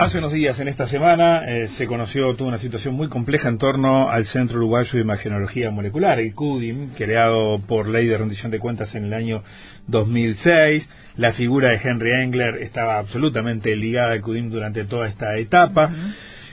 Hace unos días, en esta semana, eh, se conoció toda una situación muy compleja en torno al Centro Uruguayo de Imagenología Molecular, el CUDIM, creado por ley de rendición de cuentas en el año 2006. La figura de Henry Engler estaba absolutamente ligada al CUDIM durante toda esta etapa.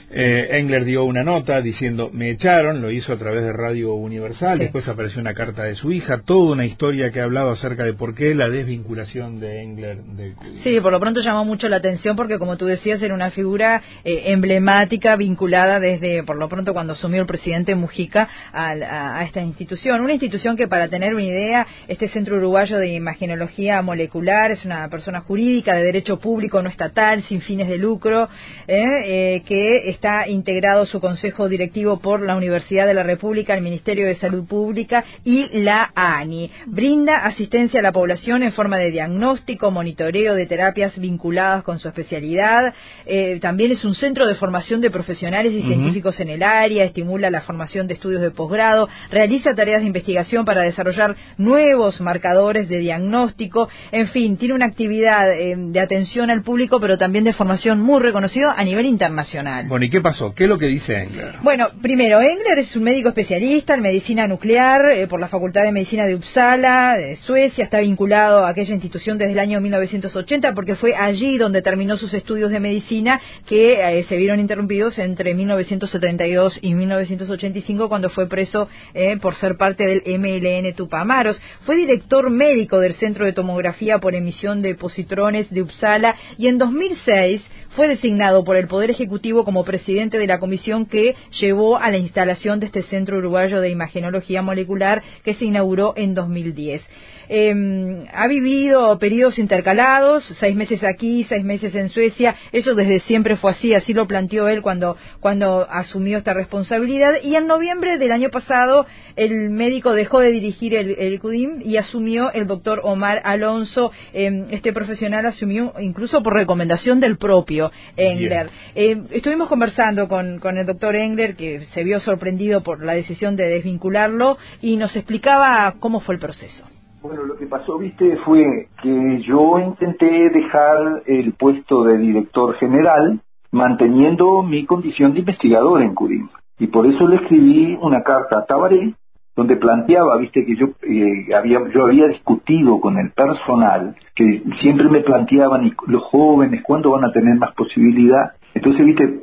Eh, Engler dio una nota diciendo me echaron, lo hizo a través de Radio Universal, después apareció una carta de su hija, toda una historia que ha hablado acerca de por qué la desvinculación de Engler del Sí, por lo pronto llamó mucho la atención porque como tú decías era una figura eh, emblemática vinculada desde, por lo pronto cuando asumió el presidente Mujica a, esta institución, una institución que para tener una idea, este Centro Uruguayo de Imagenología Molecular es una persona jurídica de derecho público no estatal, sin fines de lucro, eh, que está integrado su consejo directivo por la Universidad de la República, el Ministerio de Salud Pública y la ANI. Brinda asistencia a la población en forma de diagnóstico, monitoreo de terapias vinculadas con su especialidad. Eh, también es un centro de formación de profesionales y científicos en el área, estimula la formación de estudios de posgrado, realiza tareas de investigación para desarrollar nuevos marcadores de diagnóstico. En fin, tiene una actividad eh, de atención al público, pero también de formación muy reconocido a nivel internacional. ¿Y qué pasó? ¿Qué es lo que dice Engler? Bueno, primero, Engler es un médico especialista en medicina nuclear eh, por la Facultad de Medicina de Uppsala, de Suecia. Está vinculado a aquella institución desde el año 1980 porque fue allí donde terminó sus estudios de medicina que eh, se vieron interrumpidos entre 1972 y 1985 cuando fue preso eh, por ser parte del MLN Tupamaros. Fue director médico del Centro de Tomografía por Emisión de Positrones de Uppsala y en 2006 fue designado por el Poder Ejecutivo como presidente de la comisión que llevó a la instalación de este Centro Uruguayo de Imagenología Molecular que se inauguró en 2010. Eh, ha vivido periodos intercalados, seis meses aquí, seis meses en Suecia. Eso desde siempre fue así, así lo planteó él cuando, cuando asumió esta responsabilidad. Y en noviembre del año pasado, el médico dejó de dirigir el, CUDIM y asumió el doctor Omar Alonso. Eh, este profesional asumió incluso por recomendación del propio Engler. Eh, estuvimos conversando con, con el doctor Engler, que se vio sorprendido por la decisión de desvincularlo, y nos explicaba cómo fue el proceso. Bueno, lo que pasó, viste, fue que yo intenté dejar el puesto de director general manteniendo mi condición de investigador en Curim. Y por eso le escribí una carta a Tabaré donde planteaba, viste, que yo eh, había yo había discutido con el personal, que siempre me planteaban, los jóvenes, ¿cuándo van a tener más posibilidad? Entonces, viste,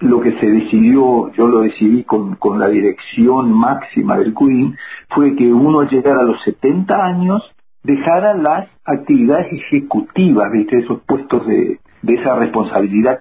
lo que se decidió, yo lo decidí con, con la dirección máxima del CUIN, fue que uno al llegar a los 70 años dejara las actividades ejecutivas, ¿viste? esos puestos de, de esa responsabilidad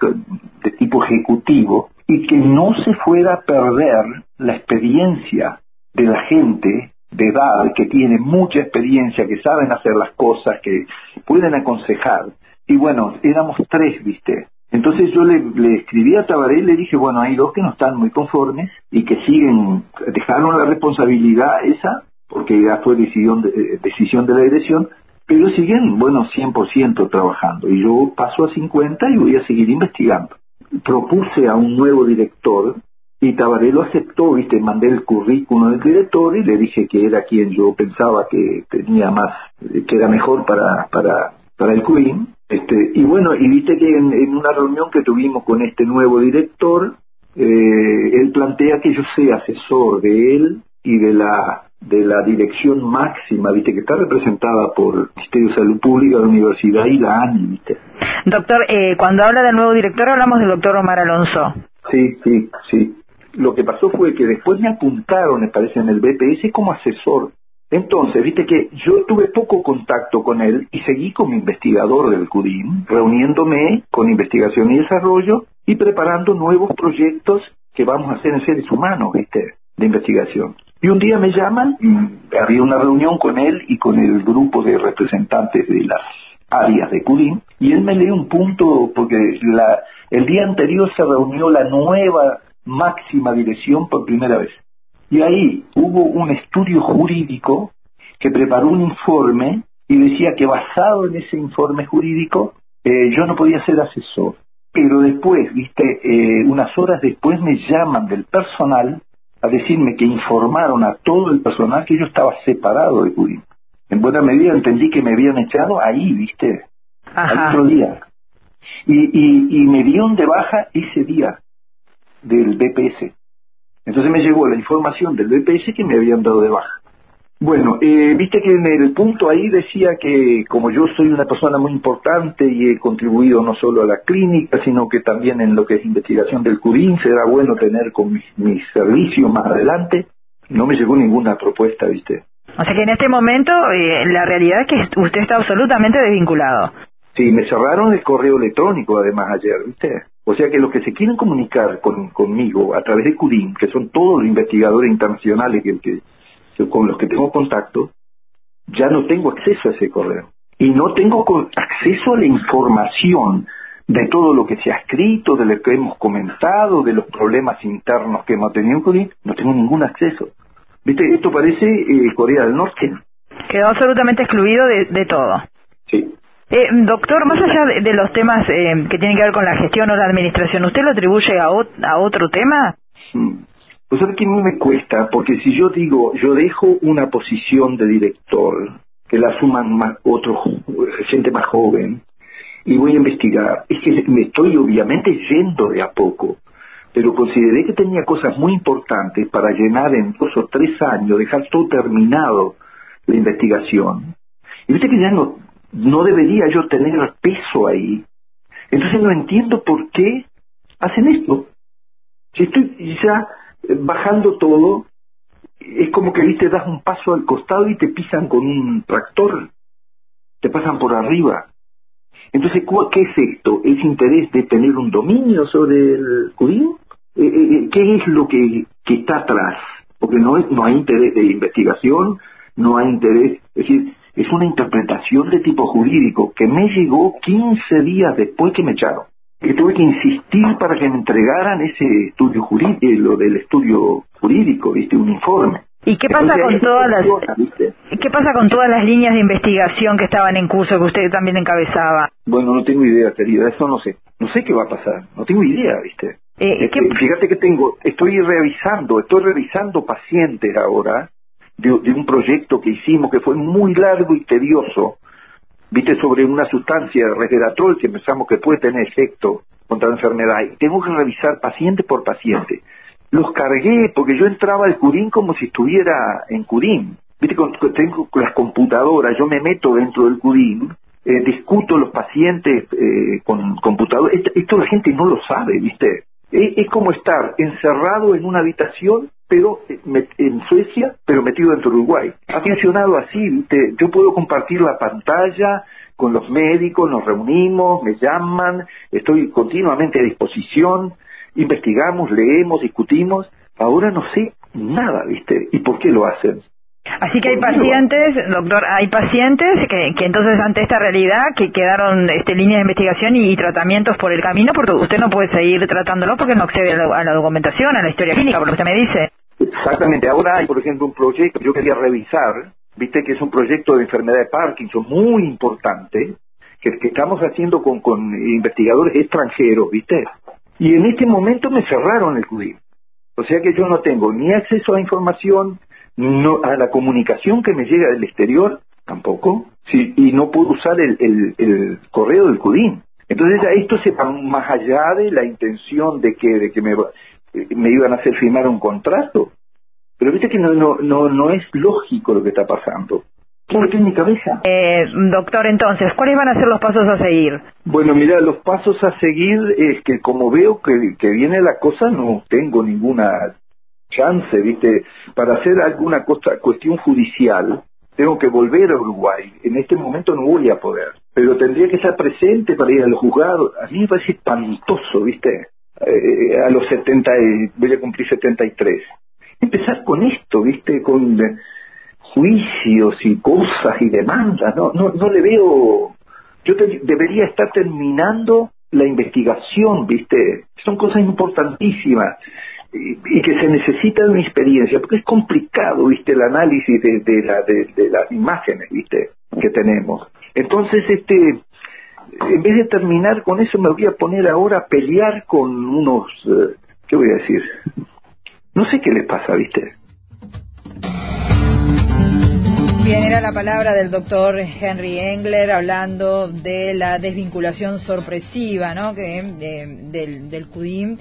de tipo ejecutivo, y que no se fuera a perder la experiencia de la gente de edad que tiene mucha experiencia, que saben hacer las cosas, que pueden aconsejar. Y bueno, éramos tres, ¿viste? Entonces yo le, escribí a Tabaré y le dije, bueno, hay dos que no están muy conformes y que siguen, dejaron la responsabilidad esa, porque ya fue decisión de, eh, decisión de la dirección, pero siguen, bueno, 100% trabajando. Y yo paso a 50 y voy a seguir investigando. Propuse a un nuevo director y Tabaré lo aceptó, viste, mandé el currículum del director y le dije que era quien yo pensaba que tenía más, que era mejor para, para, para el Queen este, y bueno, y viste que en, una reunión que tuvimos con este nuevo director, eh, él plantea que yo sea asesor de él y de la de la dirección máxima, viste, que está representada por el Ministerio de Salud Pública, la Universidad y la ANI, viste. Doctor, eh, cuando habla del nuevo director hablamos del doctor Omar Alonso. Sí, sí, sí. Lo que pasó fue que después me apuntaron, me parece, en el BPS como asesor entonces, viste que yo tuve poco contacto con él y seguí como investigador del CUDIM, reuniéndome con investigación y desarrollo y preparando nuevos proyectos que vamos a hacer en seres humanos, viste, de investigación. Y un día me llaman, y había una reunión con él y con el grupo de representantes de las áreas de CUDIM, y él me lee un punto, porque la, el día anterior se reunió la nueva máxima dirección por primera vez. Y ahí hubo un estudio jurídico que preparó un informe y decía que basado en ese informe jurídico eh, yo no podía ser asesor. Pero después, viste, eh, unas horas después me llaman del personal a decirme que informaron a todo el personal que yo estaba separado de Curín. En buena medida entendí que me habían echado ahí, viste, al otro día. Y, y, y me dieron de baja ese día del BPS. Entonces me llegó la información del BPS que me habían dado de baja. Bueno, eh, viste que en el punto ahí decía que como yo soy una persona muy importante y he contribuido no solo a la clínica, sino que también en lo que es investigación del CURIN, será bueno tener con mis, servicios más adelante. No me llegó ninguna propuesta, viste. O sea que en este momento eh, la realidad es que usted está absolutamente desvinculado. Sí, me cerraron el correo electrónico además ayer, ¿viste? O sea que los que se quieren comunicar con, conmigo a través de CURIN, que son todos los investigadores internacionales que, que con los que tengo contacto, ya no tengo acceso a ese correo. Y no tengo acceso a la información de todo lo que se ha escrito, de lo que hemos comentado, de los problemas internos que hemos tenido con no tengo ningún acceso. ¿Viste? Esto parece eh, Corea del Norte. Quedó absolutamente excluido de, todo. Sí. Eh, doctor, más allá de, los temas eh, que tienen que ver con la gestión o la administración, ¿usted lo atribuye a, a otro tema? Mm. Pues sabe que me cuesta, porque si yo digo, yo dejo una posición de director, que la asuman más, otro gente más joven, y voy a investigar, es que me estoy obviamente yendo de a poco, pero consideré que tenía cosas muy importantes para llenar en dos o tres años, dejar todo terminado la investigación. Y viste que ya no, no debería yo tener peso ahí. Entonces no entiendo por qué hacen esto. Si estoy ya bajando todo, es como que viste das un paso al costado y te pisan con un tractor, te pasan por arriba. Entonces, ¿qué es esto? ¿Es interés de tener un dominio sobre el judío? Eh, eh, eh, ¿Qué es lo que, que está atrás? Porque no, es, no hay interés de investigación, no hay interés, es decir, es una interpretación de tipo jurídico que me llegó 15 días después que me echaron que tuve que insistir para que me entregaran ese estudio jurídico, eh, lo del estudio jurídico, viste, un informe. ¿Y qué pasa con todas las qué pasa con todas las líneas de investigación que estaban en curso que usted también encabezaba? Bueno, no tengo idea, querida, eso no sé. No sé qué va a pasar, no tengo idea, ¿viste? Eh, este, fíjate que tengo, estoy revisando, estoy revisando pacientes ahora de, de un proyecto que hicimos que fue muy largo y tedioso, viste, sobre una sustancia, resveratrol, que pensamos que puede tener efecto contra la enfermedad. Y tengo que revisar paciente por paciente. Los cargué porque yo entraba al Curín como si estuviera en Curín. Viste, tengo las computadoras, yo me meto dentro del Curín, eh, discuto los pacientes eh, con computadores. Esto, la gente no lo sabe, viste. es como estar encerrado en una habitación pero eh, en Suecia, pero metido dentro de Uruguay. Ha funcionado así, yo puedo compartir la pantalla con los médicos, nos reunimos, me llaman, estoy continuamente a disposición, investigamos, leemos, discutimos. Ahora no sé nada, ¿viste? ¿Y por qué lo hacen? Así que hay pacientes, doctor, hay pacientes que, que entonces ante esta realidad que quedaron este, líneas de investigación y, tratamientos por el camino porque usted no puede seguir tratándolo porque no accede a la documentación, a la historia clínica, por lo que usted me dice. Exactamente. Ahora hay, por ejemplo, un proyecto que yo quería revisar, viste que es un proyecto de enfermedad de Parkinson muy importante, que, estamos haciendo con, investigadores extranjeros, viste. Y en este momento me cerraron el CUDIM. O sea que yo no tengo ni acceso a información, no, a la comunicación que me llega del exterior, tampoco, sí, y no puedo usar el, el, correo del CUDIM. Entonces esto se va más allá de la intención de que, de que me, me iban a hacer firmar un contrato. Pero viste que no, no, no, no es lógico lo que está pasando. ¿Cómo en mi cabeza? Eh, doctor, entonces, ¿cuáles van a ser los pasos a seguir? Bueno, mira, los pasos a seguir es que como veo que, que viene la cosa, no tengo ninguna chance, ¿viste? Para hacer alguna cosa, cuestión judicial, tengo que volver a Uruguay. En este momento no voy a poder. Pero tendría que estar presente para ir a los juzgados. A mí me parece espantoso, ¿viste? Eh, a los 70, voy a cumplir 73. Empezar con esto, ¿viste? Con juicios y cosas y demandas, no, no, no le veo, yo debería estar terminando la investigación, ¿viste? Son cosas importantísimas y, que se necesita de una experiencia, porque es complicado, ¿viste? El análisis de, de, la, de las imágenes, ¿viste? Que tenemos. Entonces, este, en vez de terminar con eso, me voy a poner ahora a pelear con unos, eh, ¿qué voy a decir? No sé qué les pasa, ¿viste? Bien, era la palabra del doctor Henry Engler hablando de la desvinculación sorpresiva ¿no? que, del, del CUDIM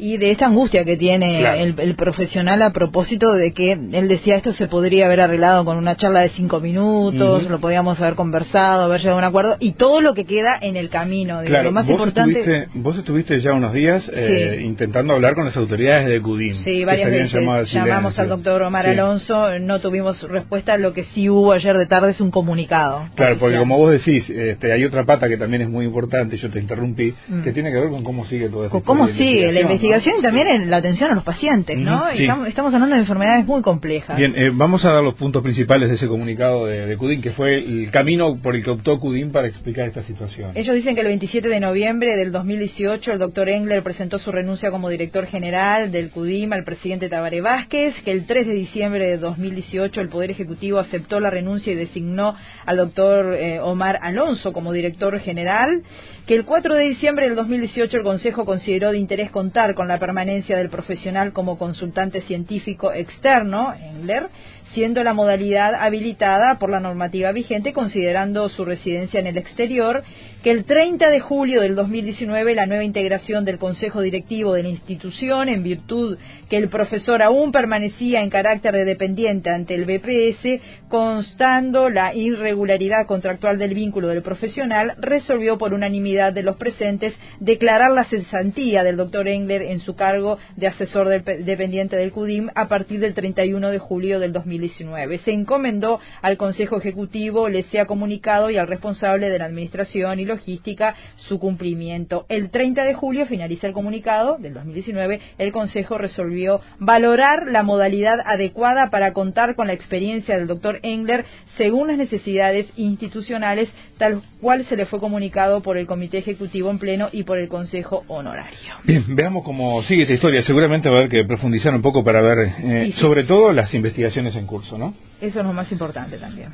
y de esa angustia que tiene el, profesional a propósito de que él decía esto se podría haber arreglado con una charla de cinco minutos, lo podíamos haber conversado, haber llegado a un acuerdo y todo lo que queda en el camino. Claro, lo más vos importante. Estuviste, vos estuviste ya unos días eh, intentando hablar con las autoridades de CUDIM. Sí, varias veces llamamos al doctor Omar Alonso, no tuvimos respuesta, lo que sí hubo ayer de tarde es un comunicado. Claro, porque como vos decís, este, hay otra pata que también es muy importante, yo te interrumpí, mm. que tiene que ver con cómo sigue todo esto. ¿Cómo sigue la investigación? Y también en la atención a los pacientes, ¿no? estamos, hablando de enfermedades muy complejas. Bien, eh, vamos a dar los puntos principales de ese comunicado de, de CUDIN, que fue el camino por el que optó CUDIN para explicar esta situación. Ellos dicen que el 27 de noviembre del 2018 el doctor Engler presentó su renuncia como director general del CUDIM al presidente Tabaré Vázquez, que el 3 de diciembre de 2018 el Poder Ejecutivo aceptó la renuncia y designó al doctor eh, Omar Alonso como director general, que el 4 de diciembre del 2018 el Consejo consideró de interés contar con la permanencia del profesional como consultante científico externo, Engler, siendo la modalidad habilitada por la normativa vigente considerando su residencia en el exterior, que el 30 de julio del 2019 la nueva integración del Consejo Directivo de la institución, en virtud que el profesor aún permanecía en carácter de dependiente ante el BPS, constando la irregularidad contractual del vínculo del profesional, resolvió por unanimidad de los presentes declarar la cesantía del doctor Engler en su cargo de asesor dependiente del CUDIM a partir del 31 de julio del 2019. Se encomendó al Consejo Ejecutivo, le sea comunicado y al responsable de la Administración y Logística su cumplimiento. El 30 de julio finaliza el comunicado del 2019. El Consejo resolvió valorar la modalidad adecuada para contar con la experiencia del doctor Engler según las necesidades institucionales, tal cual se le fue comunicado por el Comité Ejecutivo en pleno y por el Consejo Honorario. Bien, veamos cómo sigue esta historia. Seguramente va a haber que profundizar un poco para ver, eh, sobre todo las investigaciones en Eso es lo más importante también.